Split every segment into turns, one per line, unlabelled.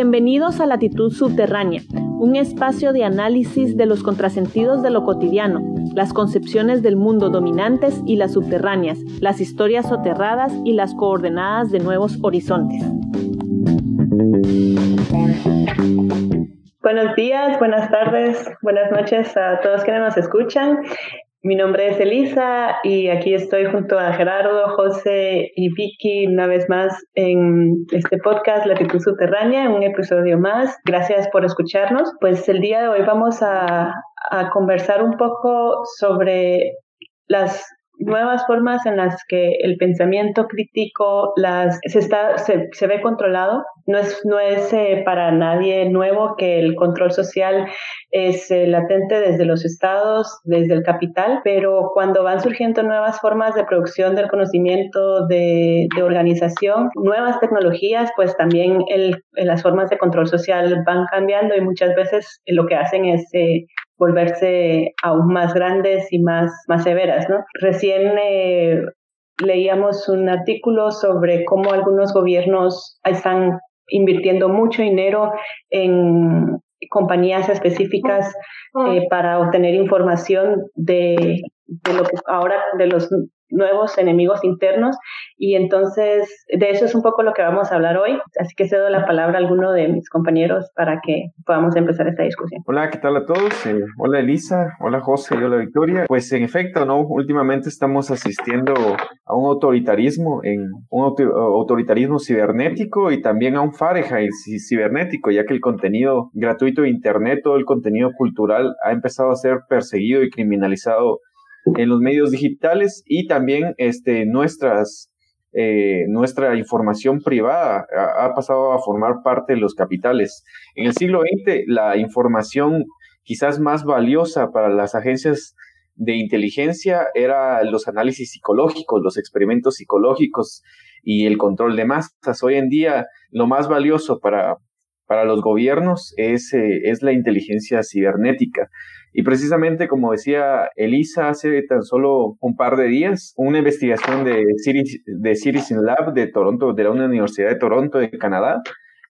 Bienvenidos a Latitud Subterránea, un espacio de análisis de los contrasentidos de lo cotidiano, las concepciones del mundo dominantes y las subterráneas, las historias soterradas y las coordenadas de nuevos horizontes. Buenos días, buenas tardes, buenas noches a todos quienes nos escuchan. Mi nombre es Elisa y aquí estoy junto a Gerardo, José y Vicky una vez más en este podcast Latitud Subterránea, un episodio más. Gracias por escucharnos. Pues el día de hoy vamos a, a conversar un poco sobre las nuevas formas en las que el pensamiento crítico las, se, está, se, se ve controlado. No es, no es eh, para nadie nuevo que el control social es eh, latente desde los estados, desde el capital, pero cuando van surgiendo nuevas formas de producción del conocimiento, de, de organización, nuevas tecnologías, pues también el, las formas de control social van cambiando y muchas veces lo que hacen es eh, volverse aún más grandes y más, más severas. ¿no? Recién eh, leíamos un artículo sobre cómo algunos gobiernos están invirtiendo mucho dinero en compañías específicas eh, para obtener información de, de lo que ahora de los nuevos enemigos internos y entonces de eso es un poco lo que vamos a hablar hoy, así que cedo la palabra a alguno de mis compañeros para que podamos empezar esta discusión.
Hola, ¿qué tal a todos? Eh, hola Elisa, hola José y hola Victoria. Pues en efecto, ¿no? Últimamente estamos asistiendo a un autoritarismo, en un autoritarismo cibernético y también a un Fahrenheit cibernético, ya que el contenido gratuito de Internet, todo el contenido cultural ha empezado a ser perseguido y criminalizado en los medios digitales y también este, nuestras, eh, nuestra información privada ha, pasado a formar parte de los capitales. En el siglo XX, la información quizás más valiosa para las agencias de inteligencia era los análisis psicológicos, los experimentos psicológicos y el control de masas. Hoy en día, lo más valioso para, para los gobiernos es, eh, es la inteligencia cibernética. Y precisamente, como decía Elisa hace tan solo un par de días, una investigación de, de Citizen Lab de Toronto, de la Universidad de Toronto de Canadá,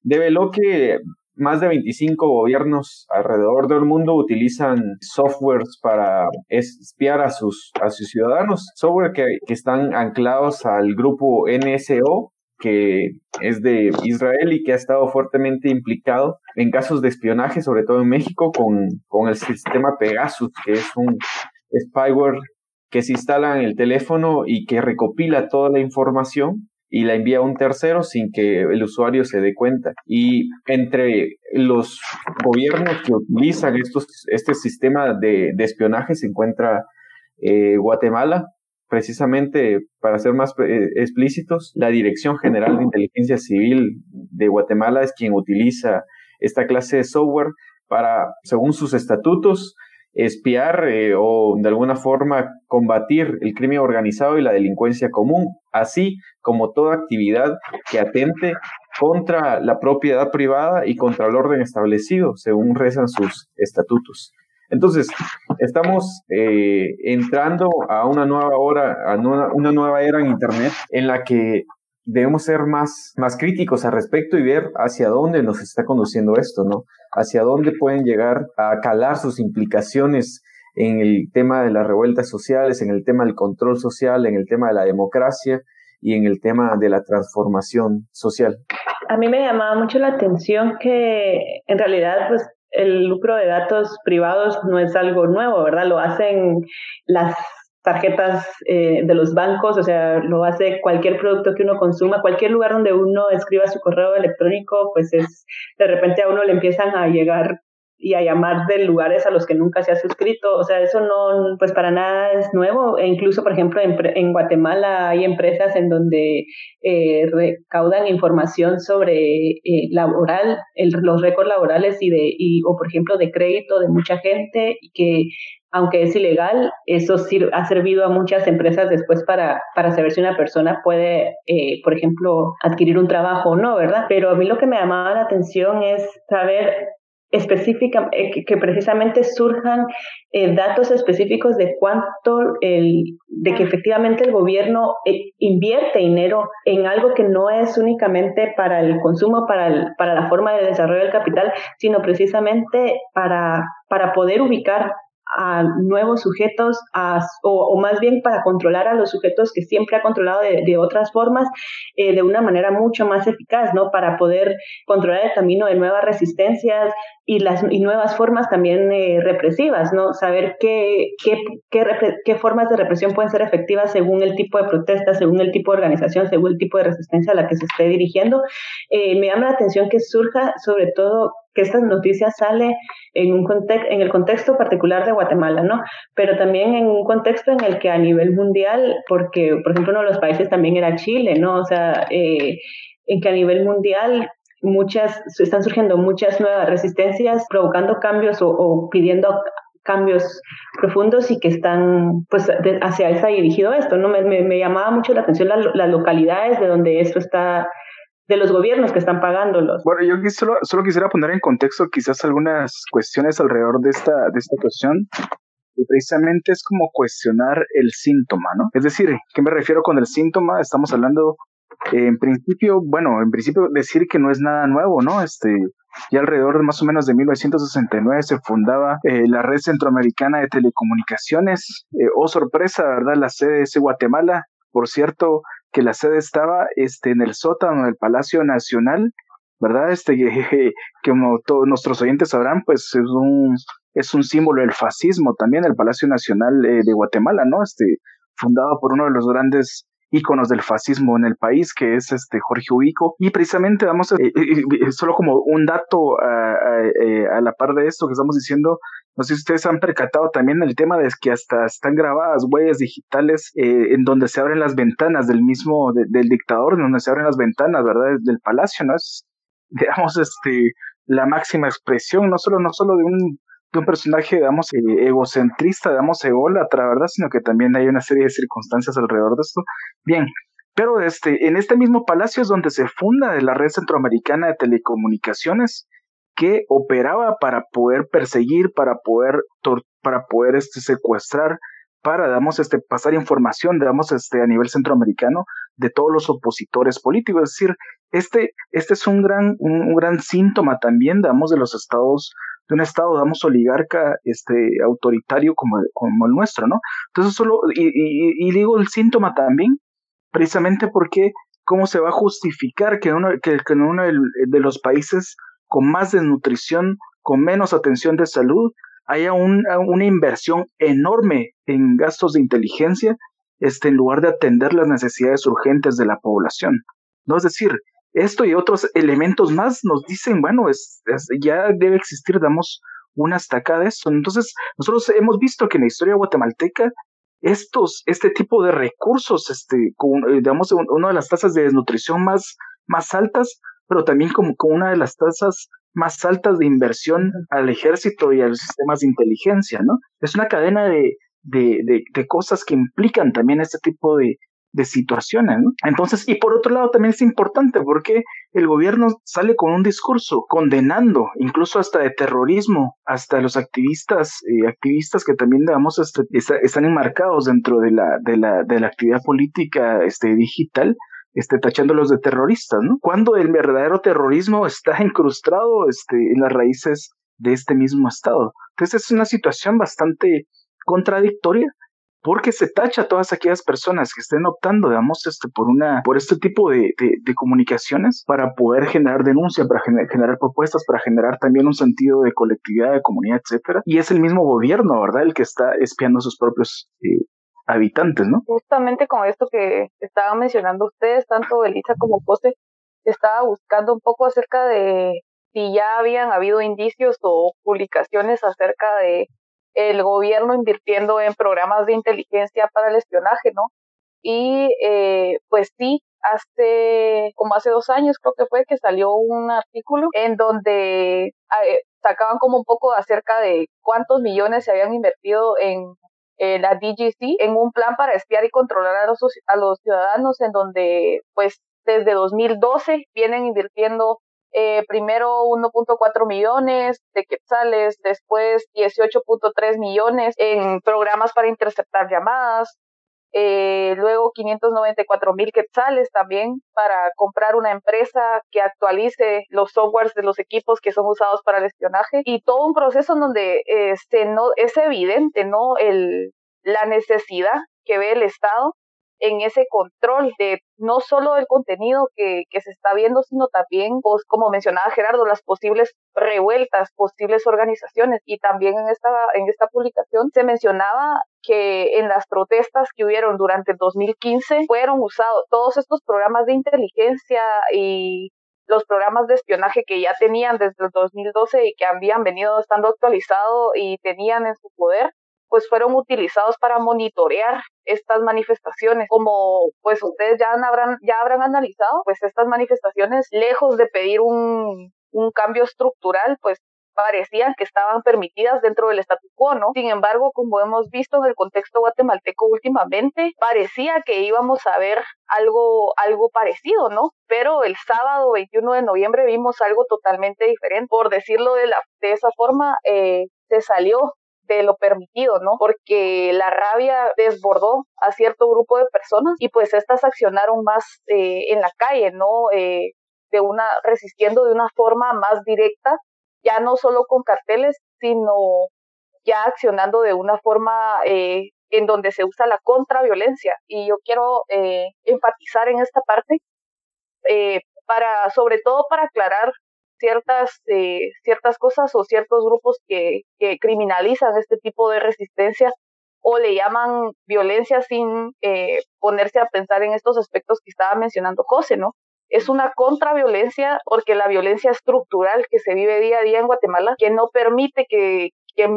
develó que más de 25 gobiernos alrededor del mundo utilizan softwares para espiar a sus, a sus ciudadanos, software que, que están anclados al grupo NSO, que es de Israel y que ha estado fuertemente implicado en casos de espionaje, sobre todo en México, con, con el sistema Pegasus, que es un spyware que se instala en el teléfono y que recopila toda la información y la envía a un tercero sin que el usuario se dé cuenta. Y entre los gobiernos que utilizan estos, este sistema de, espionaje se encuentra eh, Guatemala, precisamente para ser más eh, explícitos, la Dirección General de Inteligencia Civil de Guatemala es quien utiliza esta clase de software para, según sus estatutos, espiar eh, o de alguna forma combatir el crimen organizado y la delincuencia común, así como toda actividad que atente contra la propiedad privada y contra el orden establecido, según rezan sus estatutos. Entonces, estamos eh, entrando a una nueva hora, a una, nueva era en Internet en la que debemos ser más, más críticos al respecto y ver hacia dónde nos está conduciendo esto, ¿no? Hacia dónde pueden llegar a calar sus implicaciones en el tema de las revueltas sociales, en el tema del control social, en el tema de la democracia y en el tema de la transformación social.
A mí me llamaba mucho la atención que en realidad pues el lucro de datos privados no es algo nuevo, ¿verdad? Lo hacen las tarjetas eh, de los bancos, o sea, lo hace cualquier producto que uno consuma, cualquier lugar donde uno escriba su correo electrónico, pues es, de repente a uno le empiezan a llegar y a llamar de lugares a los que nunca se ha suscrito. O sea, eso no, pues para nada es nuevo. E incluso, por ejemplo, en, en Guatemala hay empresas en donde eh, recaudan información sobre eh, laboral, los récords laborales y de, y, o por ejemplo, de crédito de mucha gente y que aunque es ilegal, eso ha servido a muchas empresas después para, para saber si una persona puede, eh, por ejemplo, adquirir un trabajo o no, ¿verdad? Pero a mí lo que me llamaba la atención es saber específica, eh, que, precisamente surjan eh, datos específicos de cuánto, el, de que efectivamente el gobierno eh, invierte dinero en algo que no es únicamente para el consumo, para, para la forma de desarrollo del capital, sino precisamente para, para poder ubicar a nuevos sujetos, o, más bien para controlar a los sujetos que siempre ha controlado de, otras formas, eh, de una manera mucho más eficaz, ¿no? Para poder controlar el camino de nuevas resistencias y las y nuevas formas también eh, represivas, ¿no? Saber qué, qué, qué, formas de represión pueden ser efectivas según el tipo de protesta, según el tipo de organización, según el tipo de resistencia a la que se esté dirigiendo. Eh, me llama la atención que surja sobre todo que esta noticia sale en, un en el contexto particular de Guatemala, ¿no? Pero también en un contexto en el que a nivel mundial, porque, por ejemplo, uno de los países también era Chile, ¿no? O sea, eh, en que a nivel mundial muchas, están surgiendo muchas nuevas resistencias provocando cambios o, pidiendo cambios profundos y que están, pues, hacia está dirigido esto, ¿no? Me, me, llamaba mucho la atención las localidades de donde esto está de los gobiernos que están pagándolos.
Bueno, yo solo, solo quisiera poner en contexto quizás algunas cuestiones alrededor de esta, de esta cuestión. Precisamente es como cuestionar el síntoma, ¿no? Es decir, ¿qué me refiero con el síntoma? Estamos hablando, en principio, bueno, en principio decir que no es nada nuevo, ¿no? Este, ya alrededor de más o menos de 1969 se fundaba eh, la Red Centroamericana de Telecomunicaciones. Eh, oh, sorpresa, ¿verdad? La sede es Guatemala. Por cierto, que la sede estaba este, en el sótano del Palacio Nacional, ¿verdad? Este, que, como todos nuestros oyentes sabrán, pues es un, es un símbolo del fascismo también, el Palacio Nacional eh, de Guatemala, ¿no? Este, fundado por uno de los grandes íconos del fascismo en el país, que es este Jorge Ubico. Y precisamente vamos a, eh, eh, solo como un dato a, a, la par de esto que estamos diciendo, no sé si ustedes han percatado también el tema de que hasta están grabadas huellas digitales eh, en donde se abren las ventanas del mismo, del dictador, en donde se abren las ventanas, ¿verdad? Del palacio, ¿no? Es, digamos, este, la máxima expresión, no solo, no solo de un, de un personaje, digamos, eh, egocentrista, digamos, ególatra, ¿verdad? Sino que también hay una serie de circunstancias alrededor de esto. Bien, pero este, en este mismo palacio es donde se funda la Red Centroamericana de Telecomunicaciones, que operaba para poder perseguir, para poder, para poder este, secuestrar, para, digamos, este, pasar información, digamos, este, a nivel centroamericano de todos los opositores políticos. Es decir, este, este es un gran, un, gran síntoma también, digamos, de los estados, de un estado, digamos, oligarca, este, autoritario como, como el nuestro, ¿no? Entonces, solo, y, digo el síntoma también, precisamente porque cómo se va a justificar que, uno, que, que en uno de los países con más desnutrición, con menos atención de salud, haya una inversión enorme en gastos de inteligencia este, en lugar de atender las necesidades urgentes de la población. ¿no? Es decir, esto y otros elementos más nos dicen, bueno, es, ya debe existir, damos una estaca de eso. Entonces, nosotros hemos visto que en la historia guatemalteca estos, este tipo de recursos, este, con, eh, una de las tasas de desnutrición más, más altas, pero también como con una de las tasas más altas de inversión al ejército y a los sistemas de inteligencia, ¿no? Es una cadena de, de, de, cosas que implican también este tipo de, de situaciones, ¿no? Entonces, y por otro lado también es importante porque el gobierno sale con un discurso condenando, incluso hasta de terrorismo, hasta los activistas, eh, activistas que también, digamos, este, están enmarcados dentro de la, de la, de la actividad política este, digital, este, tachándolos de terroristas, ¿no? Cuando el verdadero terrorismo está incrustado este, en las raíces de este mismo Estado. Entonces es una situación bastante contradictoria porque se tacha a todas aquellas personas que estén optando, digamos, este, por una, por este tipo de, de, comunicaciones para poder generar denuncia, para generar, propuestas, para generar también un sentido de colectividad, de comunidad, etcétera. Y es el mismo gobierno, ¿verdad?, el que está espiando sus propios eh, habitantes, ¿no?
Justamente con esto que estaban mencionando ustedes, tanto Elisa como José, estaba buscando un poco acerca de si ya habían habido indicios o publicaciones acerca de el gobierno invirtiendo en programas de inteligencia para el espionaje, ¿no? Y eh, pues sí, hace como hace dos años creo que fue que salió un artículo en donde eh, sacaban como un poco acerca de cuántos millones se habían invertido en eh, la DGC en un plan para espiar y controlar a los, a los ciudadanos en donde pues desde 2012 vienen invirtiendo eh, primero 1.4 millones de quetzales, después 18.3 millones en programas para interceptar llamadas, eh, luego 594 mil quetzales también para comprar una empresa que actualice los softwares de los equipos que son usados para el espionaje y todo un proceso en donde este, no, es evidente no el, la necesidad que ve el Estado en ese control de no solo el contenido que, que se está viendo, sino también, pues, como mencionaba Gerardo, las posibles revueltas, posibles organizaciones. Y también en esta, en esta publicación se mencionaba que en las protestas que hubieron durante el 2015 fueron usados todos estos programas de inteligencia y los programas de espionaje que ya tenían desde el 2012 y que habían venido estando actualizados y tenían en su poder, pues fueron utilizados para monitorear estas manifestaciones. Como pues ustedes ya habrán, ya habrán analizado, pues estas manifestaciones, lejos de pedir un, un cambio estructural, pues parecían que estaban permitidas dentro del statu quo, ¿no? Sin embargo, como hemos visto en el contexto guatemalteco últimamente, parecía que íbamos a ver algo, algo parecido, ¿no? Pero el sábado 21 de noviembre vimos algo totalmente diferente. Por decirlo de, la, de esa forma, eh, se salió de lo permitido, ¿no? Porque la rabia desbordó a cierto grupo de personas y pues estas accionaron más eh, en la calle, ¿no? Eh, de una, resistiendo de una forma más directa, ya no solo con carteles, sino ya accionando de una forma eh, en donde se usa la contraviolencia. Y yo quiero enfatizar en esta parte, para, sobre todo para aclarar ciertas, eh, ciertas cosas o ciertos grupos que, que, criminalizan este tipo de resistencia o le llaman violencia sin eh, ponerse a pensar en estos aspectos que estaba mencionando José, ¿no? Es una contraviolencia porque la violencia estructural que se vive día a día en Guatemala, que no permite que, que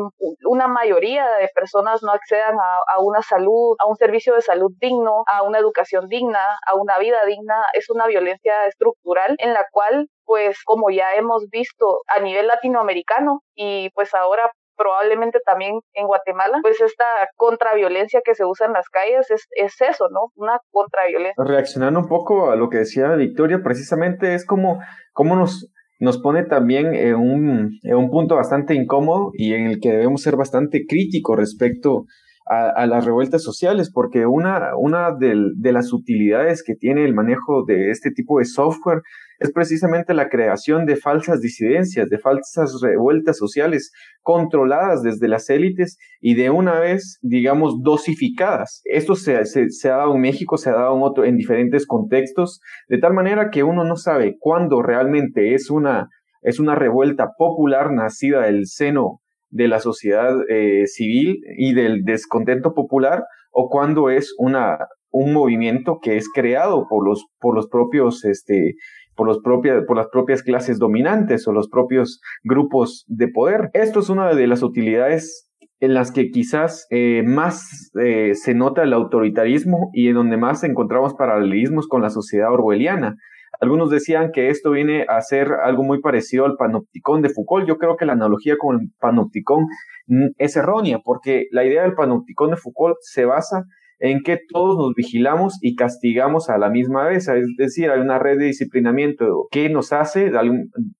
una mayoría de personas no accedan a, una salud, a un servicio de salud digno, a una educación digna, a una vida digna, es una violencia estructural en la cual, pues como ya hemos visto a nivel latinoamericano y pues ahora probablemente también en Guatemala, pues esta contraviolencia que se usa en las calles es, es eso, ¿no? Una contraviolencia.
Reaccionando un poco a lo que decía Victoria, precisamente es como, como nos nos pone también en un, en un punto bastante incómodo y en el que debemos ser bastante críticos respecto a, las revueltas sociales, porque una, una de, las utilidades que tiene el manejo de este tipo de software es precisamente la creación de falsas disidencias, de falsas revueltas sociales controladas desde las élites y de una vez, digamos, dosificadas. Esto se, se, ha dado en México, se ha dado en, otro, en diferentes contextos, de tal manera que uno no sabe cuándo realmente es una, es una revuelta popular nacida del seno de la sociedad eh, civil y del descontento popular o cuando es una, un movimiento que es creado por los, por los propios, este, por, los propias, por las propias clases dominantes o los propios grupos de poder. Esto es una de las utilidades en las que quizás eh, más eh, se nota el autoritarismo y en donde más encontramos paralelismos con la sociedad orwelliana. Algunos decían que esto viene a ser algo muy parecido al panopticón de Foucault. Yo creo que la analogía con el panopticón mm, es errónea, porque la idea del panopticón de Foucault se basa en que todos nos vigilamos y castigamos a la misma vez. Es decir, hay una red de disciplinamiento que nos hace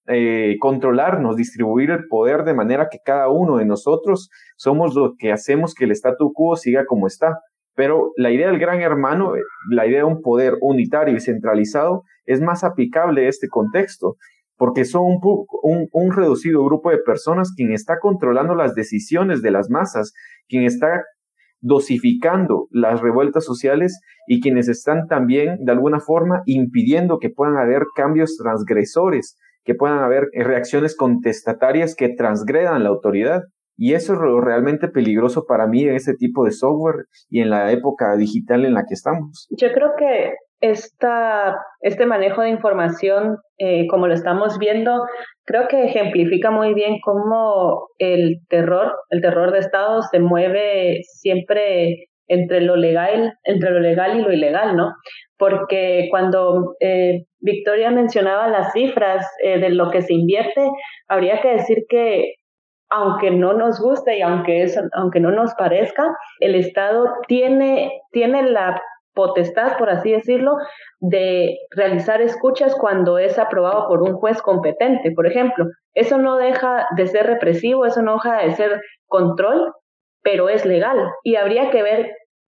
eh, controlarnos, distribuir el poder de manera que cada uno de nosotros somos lo que hacemos que el statu quo siga como está. Pero la idea del gran hermano, eh, la idea de un poder unitario y centralizado, es más aplicable a este contexto, porque son un, un, reducido grupo de personas quien está controlando las decisiones de las masas, quien está dosificando las revueltas sociales y quienes están también, de alguna forma, impidiendo que puedan haber cambios transgresores, que puedan haber reacciones contestatarias que transgredan la autoridad. Y eso es lo realmente peligroso para mí en ese tipo de software y en la época digital en la que estamos.
Yo creo que esta, este manejo de información, eh, como lo estamos viendo, creo que ejemplifica muy bien cómo el terror, el terror de Estado se mueve siempre entre lo legal, entre lo legal y lo ilegal, ¿no? Porque cuando eh, Victoria mencionaba las cifras eh, de lo que se invierte, habría que decir que aunque no nos guste y aunque, eso, aunque no nos parezca, el Estado tiene, tiene la potestad, por así decirlo, de realizar escuchas cuando es aprobado por un juez competente, por ejemplo. Eso no deja de ser represivo, eso no deja de ser control, pero es legal. Y habría que ver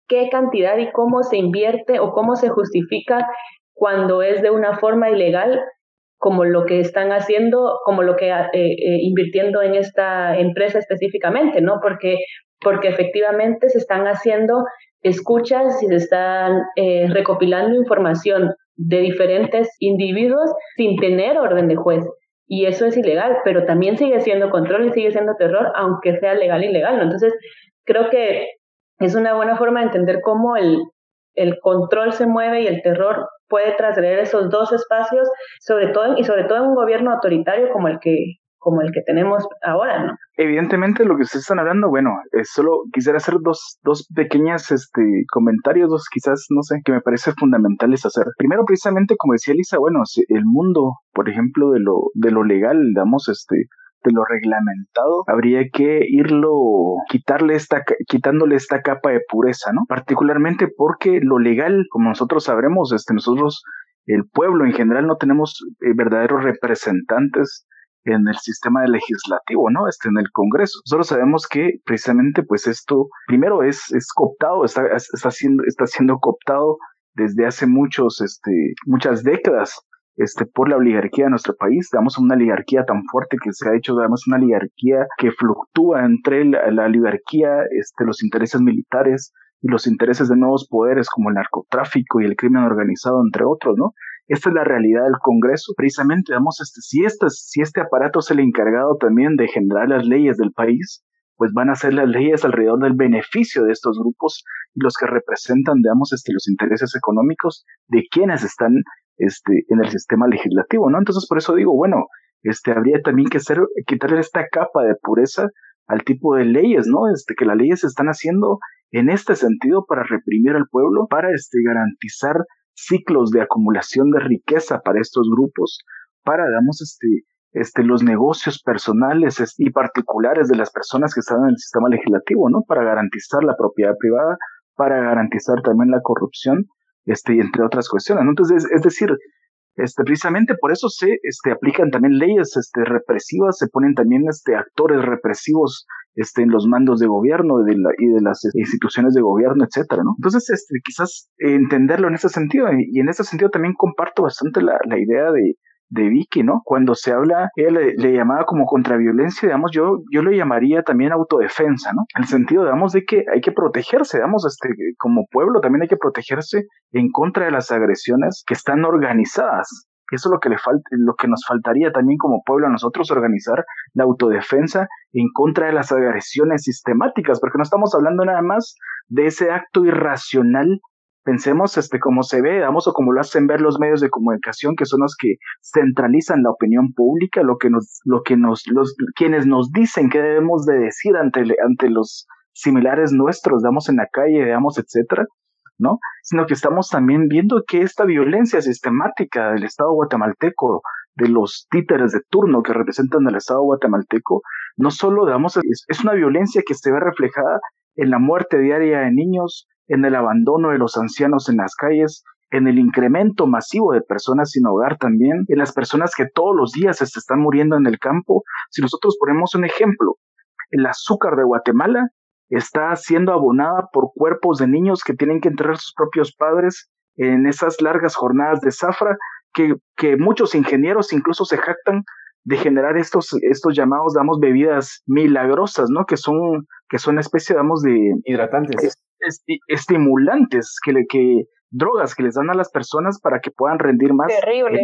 qué cantidad y cómo se invierte o cómo se justifica cuando es de una forma ilegal como lo que están haciendo, como lo que eh, eh, invirtiendo en esta empresa específicamente, ¿no? Porque, porque efectivamente se están haciendo escuchas y se están eh, recopilando información de diferentes individuos sin tener orden de juez. Y eso es ilegal, pero también sigue siendo control y sigue siendo terror, aunque sea legal e ilegal. Entonces, creo que es una buena forma de entender cómo el, el control se mueve y el terror puede trascender esos dos espacios, sobre todo y sobre todo en un gobierno autoritario como el que como el que tenemos ahora, ¿no?
Evidentemente lo que ustedes están hablando, bueno, es solo quisiera hacer dos, dos pequeñas este, comentarios, dos quizás, no sé, que me parece fundamentales hacer. Primero, precisamente, como decía Elisa, bueno, el mundo, por ejemplo, de lo, de lo legal, digamos, este, de lo reglamentado, habría que irlo, quitarle esta, quitándole esta capa de pureza, ¿no? Particularmente porque lo legal, como nosotros sabremos, este, nosotros, el pueblo en general, no tenemos eh, verdaderos representantes en el sistema legislativo, ¿no? Este, en el Congreso. Nosotros sabemos que precisamente, pues esto, primero es, es cooptado, está, está siendo, está siendo cooptado desde hace muchos, este, muchas décadas este, por la oligarquía de nuestro país. Damos una oligarquía tan fuerte que se ha hecho, damos una oligarquía que fluctúa entre la, oligarquía, este, los intereses militares y los intereses de nuevos poderes como el narcotráfico y el crimen organizado, entre otros, ¿no? Esta es la realidad del Congreso. Precisamente, damos este, si, este, si este aparato es el encargado también de generar las leyes del país, pues van a ser las leyes alrededor del beneficio de estos grupos y los que representan, digamos, este, los intereses económicos de quienes están este, en el sistema legislativo, ¿no? Entonces, por eso digo, bueno, este, habría también que hacer, quitarle esta capa de pureza al tipo de leyes, ¿no? Este, que las leyes se están haciendo en este sentido para reprimir al pueblo, para este, garantizar ciclos de acumulación de riqueza para estos grupos, para, digamos, este, este, los negocios personales y particulares de las personas que están en el sistema legislativo, ¿no? Para garantizar la propiedad privada, para garantizar también la corrupción este, entre otras cuestiones. Entonces, es decir, este, precisamente por eso se este, aplican también leyes este, represivas, se ponen también este, actores represivos este, en los mandos de gobierno de, la, y de las instituciones de gobierno, etcétera, ¿no? Entonces, este, quizás entenderlo en ese sentido, y en ese sentido también comparto bastante la, la idea de, de Vicky, ¿no? Cuando se habla, ella le, llamaba como contraviolencia, digamos, yo, yo le llamaría también autodefensa, ¿no? En el sentido, digamos, de que hay que protegerse, digamos, este, como pueblo también hay que protegerse en contra de las agresiones que están organizadas. Eso es lo que le falta, lo que nos faltaría también como pueblo a nosotros organizar la autodefensa en contra de las agresiones sistemáticas, porque no estamos hablando nada más de ese acto irracional pensemos este como se ve, vamos o como lo hacen ver los medios de comunicación que son los que centralizan la opinión pública, lo que nos lo que nos los quienes nos dicen que debemos de decir ante ante los similares nuestros, damos en la calle, digamos, etcétera, ¿no? Sino que estamos también viendo que esta violencia sistemática del Estado guatemalteco, de los títeres de turno que representan al Estado guatemalteco, no solo, digamos, es, es una violencia que se ve reflejada en la muerte diaria de niños, en el abandono de los ancianos en las calles, en el incremento masivo de personas sin hogar también, en las personas que todos los días se están muriendo en el campo. Si nosotros ponemos un ejemplo, el azúcar de Guatemala está siendo abonada por cuerpos de niños que tienen que enterrar sus propios padres en esas largas jornadas de zafra, que, que muchos ingenieros incluso se jactan de generar estos, estos llamados, damos, bebidas milagrosas, ¿no? Que son, que son una especie, damos, de...
Hidratantes
estimulantes que, le, que drogas que les dan a las personas para que puedan rendir más
Terrible.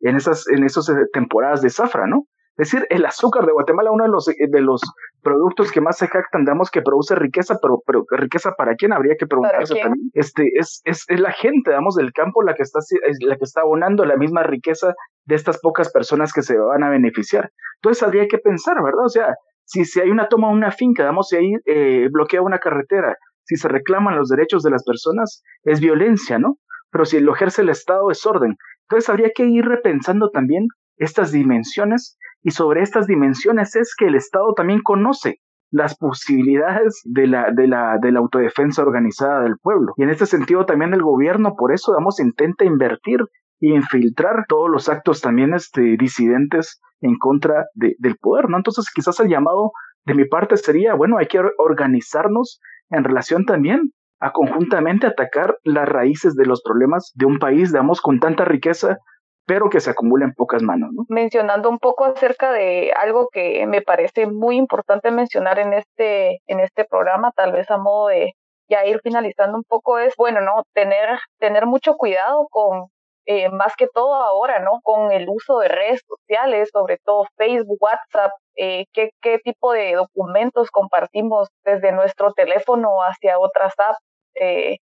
En, esas en esas eh, temporadas de zafra, ¿no? Es decir, el azúcar de Guatemala, uno de los, eh, de los productos que más se jactan, damos que produce riqueza, pero, pero riqueza para quién habría que preguntarse también. Este, es, es, es, la gente, digamos, del campo la que está, es la que está abonando la misma riqueza de estas pocas personas que se van a beneficiar. Entonces habría que pensar, ¿verdad? O sea, si, si hay una toma una finca, digamos, si ahí eh, bloquea una carretera, si se reclaman los derechos de las personas, es violencia, ¿no? Pero si lo ejerce el Estado es orden. Entonces habría que ir repensando también estas dimensiones y sobre estas dimensiones es que el Estado también conoce las posibilidades de la, de la, de la autodefensa organizada del pueblo. Y en este sentido también el gobierno, por eso, digamos, intenta invertir e infiltrar todos los actos también este, disidentes en contra del poder, ¿no? Entonces quizás el llamado de mi parte sería, bueno, hay que organizarnos en relación también a conjuntamente atacar las raíces de los problemas de un país, digamos, con tanta riqueza, pero que se acumula en pocas manos. ¿no?
Mencionando un poco acerca de algo que me parece muy importante mencionar en este, en este programa, tal vez a modo de ya ir finalizando un poco, es, bueno, ¿no? Tener, tener mucho cuidado con, eh, más que todo ahora, ¿no? Con el uso de redes sociales, sobre todo Facebook, WhatsApp, eh, qué, qué tipo de documentos compartimos desde nuestro teléfono hacia otras apps. Eh,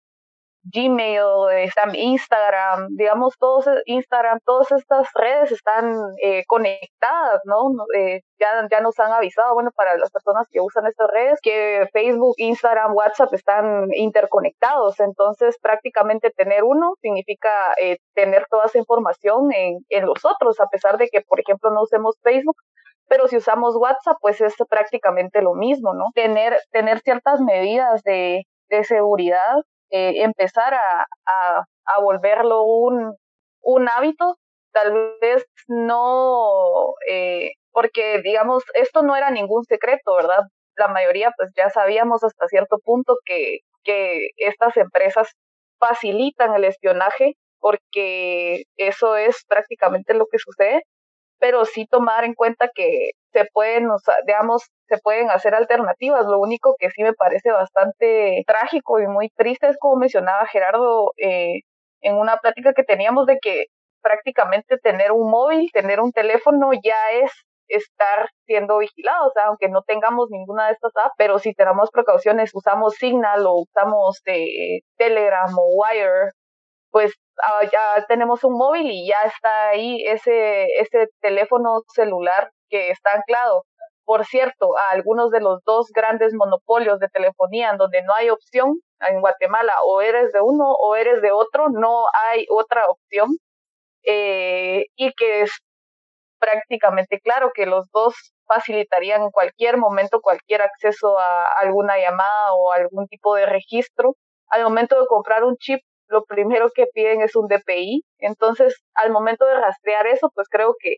Gmail, Instagram, digamos, todos Instagram, todas estas redes están eh, conectadas, ¿no? Eh, ya, ya nos han avisado, bueno, para las personas que usan estas redes, que Facebook, Instagram, WhatsApp están interconectados. Entonces, prácticamente tener uno significa eh, tener toda esa información en, en los otros, a pesar de que, por ejemplo, no usemos Facebook, pero si usamos WhatsApp, pues es prácticamente lo mismo, ¿no? Tener, tener ciertas medidas de, de seguridad eh, empezar a, a, volverlo un, un hábito, tal vez no, eh, porque digamos, esto no era ningún secreto, ¿verdad? La mayoría pues ya sabíamos hasta cierto punto que, que estas empresas facilitan el espionaje porque eso es prácticamente lo que sucede pero sí tomar en cuenta que se pueden, digamos, se pueden hacer alternativas. Lo único que sí me parece bastante trágico y muy triste es como mencionaba Gerardo eh, en una plática que teníamos de que prácticamente tener un móvil, tener un teléfono ya es estar siendo vigilados, aunque no tengamos ninguna de estas apps, pero si tenemos precauciones, usamos Signal o usamos eh, Telegram o Wire, pues Ah, ya tenemos un móvil y ya está ahí ese, ese teléfono celular que está anclado. Por cierto, a algunos de los dos grandes monopolios de telefonía en donde no hay opción, en Guatemala o eres de uno o eres de otro, no hay otra opción. Eh, y que es prácticamente claro que los dos facilitarían en cualquier momento cualquier acceso a alguna llamada o algún tipo de registro. Al momento de comprar un chip lo primero que piden es un DPI. Entonces, al momento de rastrear eso, pues creo que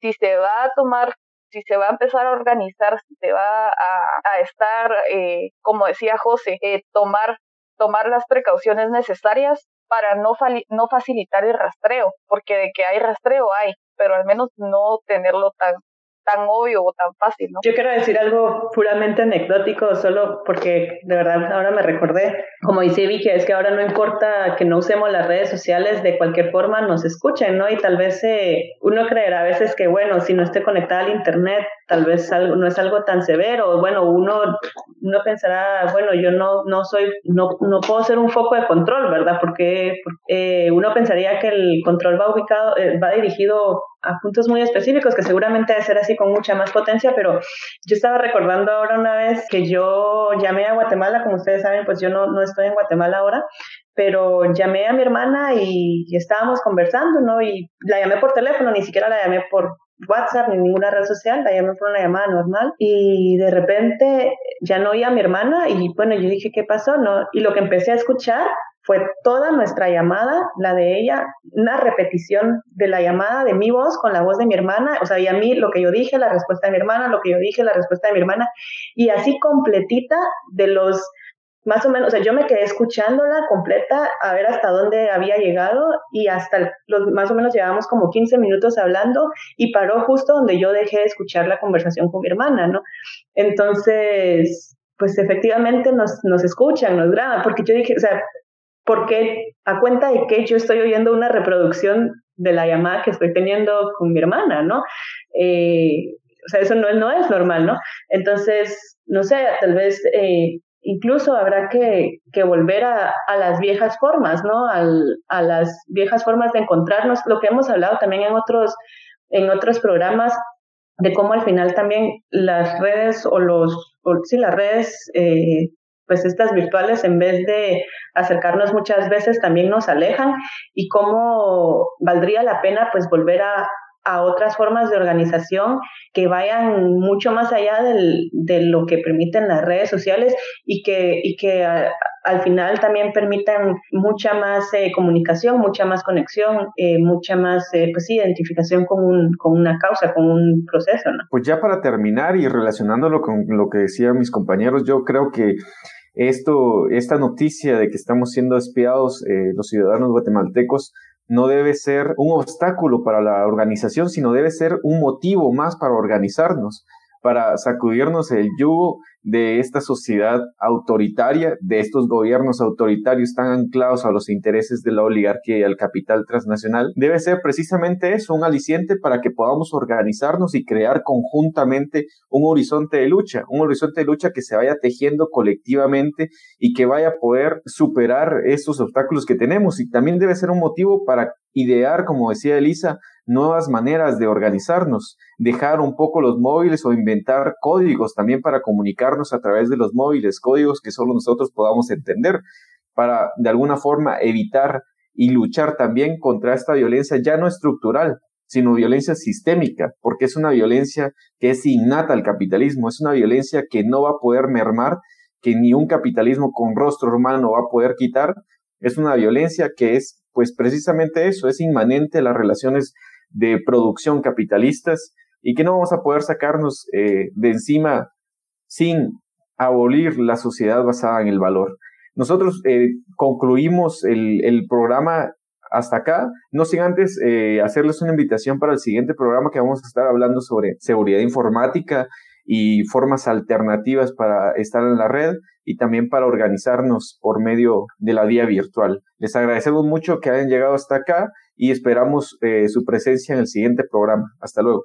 si se va a tomar, si se va a empezar a organizar, si se va a, estar, eh, como decía José, eh, tomar, tomar las precauciones necesarias para no, no facilitar el rastreo, porque de que hay rastreo hay, pero al menos no tenerlo tan, tan obvio o tan fácil, ¿no?
Yo quiero decir algo puramente anecdótico, solo porque de verdad ahora me recordé, como dice Vicky, es que ahora no importa que no usemos las redes sociales, de cualquier forma nos escuchen, ¿no? Y tal vez eh, uno creerá a veces que, bueno, si no esté conectada al Internet, tal vez algo, no es algo tan severo, bueno, uno, uno pensará, bueno, yo no, no soy, no, no puedo ser un foco de control, ¿verdad? Porque eh, uno pensaría que el control va ubicado, eh, va dirigido a puntos muy específicos, que seguramente debe ser así con mucha más potencia, pero yo estaba recordando ahora una vez que yo llamé a Guatemala, como ustedes saben, pues yo no, no estoy en Guatemala ahora, pero llamé a mi hermana y, estábamos conversando, ¿no? Y la llamé por teléfono, ni siquiera la llamé por WhatsApp ni ninguna red social, la llamé por una llamada normal y de repente ya no oía a mi hermana y bueno, yo dije, ¿qué pasó? ¿No? Y lo que empecé a escuchar fue toda nuestra llamada, la de ella, una repetición de la llamada de mi voz con la voz de mi hermana, o sea, y a mí lo que yo dije, la respuesta de mi hermana, lo que yo dije, la respuesta de mi hermana, y así completita de los, más o menos, o sea, yo me quedé escuchándola completa a ver hasta dónde había llegado y hasta los, más o menos llevábamos como 15 minutos hablando y paró justo donde yo dejé de escuchar la conversación con mi hermana, ¿no? Entonces, pues efectivamente nos, nos escuchan, nos graban, porque yo dije, o sea, porque a cuenta de que yo estoy oyendo una reproducción de la llamada que estoy teniendo con mi hermana, ¿no? Eh, o sea, eso no, no es normal, ¿no? Entonces, no sé, tal vez eh, incluso habrá que, que volver a, a, las viejas formas, ¿no? Al, a las viejas formas de encontrarnos, lo que hemos hablado también en otros, en otros programas, de cómo al final también las redes o los, o, sí, las redes eh, pues estas virtuales en vez de acercarnos muchas veces también nos alejan. Y cómo valdría la pena pues volver a, a otras formas de organización que vayan mucho más allá de lo que permiten las redes sociales y que, y que al final también permitan mucha más eh, comunicación, mucha más conexión, eh, mucha más eh, pues, identificación con, un, con una causa, con un proceso.
Pues ya para terminar y relacionándolo con lo que decían mis compañeros, yo creo que esto, esta noticia de que estamos siendo espiados los ciudadanos guatemaltecos no debe ser un obstáculo para la organización, sino debe ser un motivo más para organizarnos, para sacudirnos el yugo de esta sociedad autoritaria, de estos gobiernos autoritarios tan anclados a los intereses de la oligarquía y al capital transnacional, debe ser precisamente eso, un aliciente para que podamos organizarnos y crear conjuntamente un horizonte de lucha, un horizonte de lucha que se vaya tejiendo colectivamente y que vaya a poder superar estos obstáculos que tenemos. Y también debe ser un motivo para idear, como decía Elisa, nuevas maneras de organizarnos, dejar un poco los móviles o inventar códigos también para comunicarnos a través de los móviles, códigos que solo nosotros podamos entender, para de alguna forma evitar y luchar también contra esta violencia ya no estructural, sino violencia sistémica, porque es una violencia que es innata al capitalismo, es una violencia que no va a poder mermar, que ni un capitalismo con rostro humano va a poder quitar, es una violencia que es pues precisamente eso, es inmanente a las relaciones de producción capitalistas y que no vamos a poder sacarnos eh, de encima sin abolir la sociedad basada en el valor. Nosotros eh, concluimos el, el, programa hasta acá, no sin antes eh, hacerles una invitación para el siguiente programa que vamos a estar hablando sobre seguridad informática y formas alternativas para estar en la red y también para organizarnos por medio de la vía virtual. Les agradecemos mucho que hayan llegado hasta acá y esperamos eh, su presencia en el siguiente programa. Hasta luego.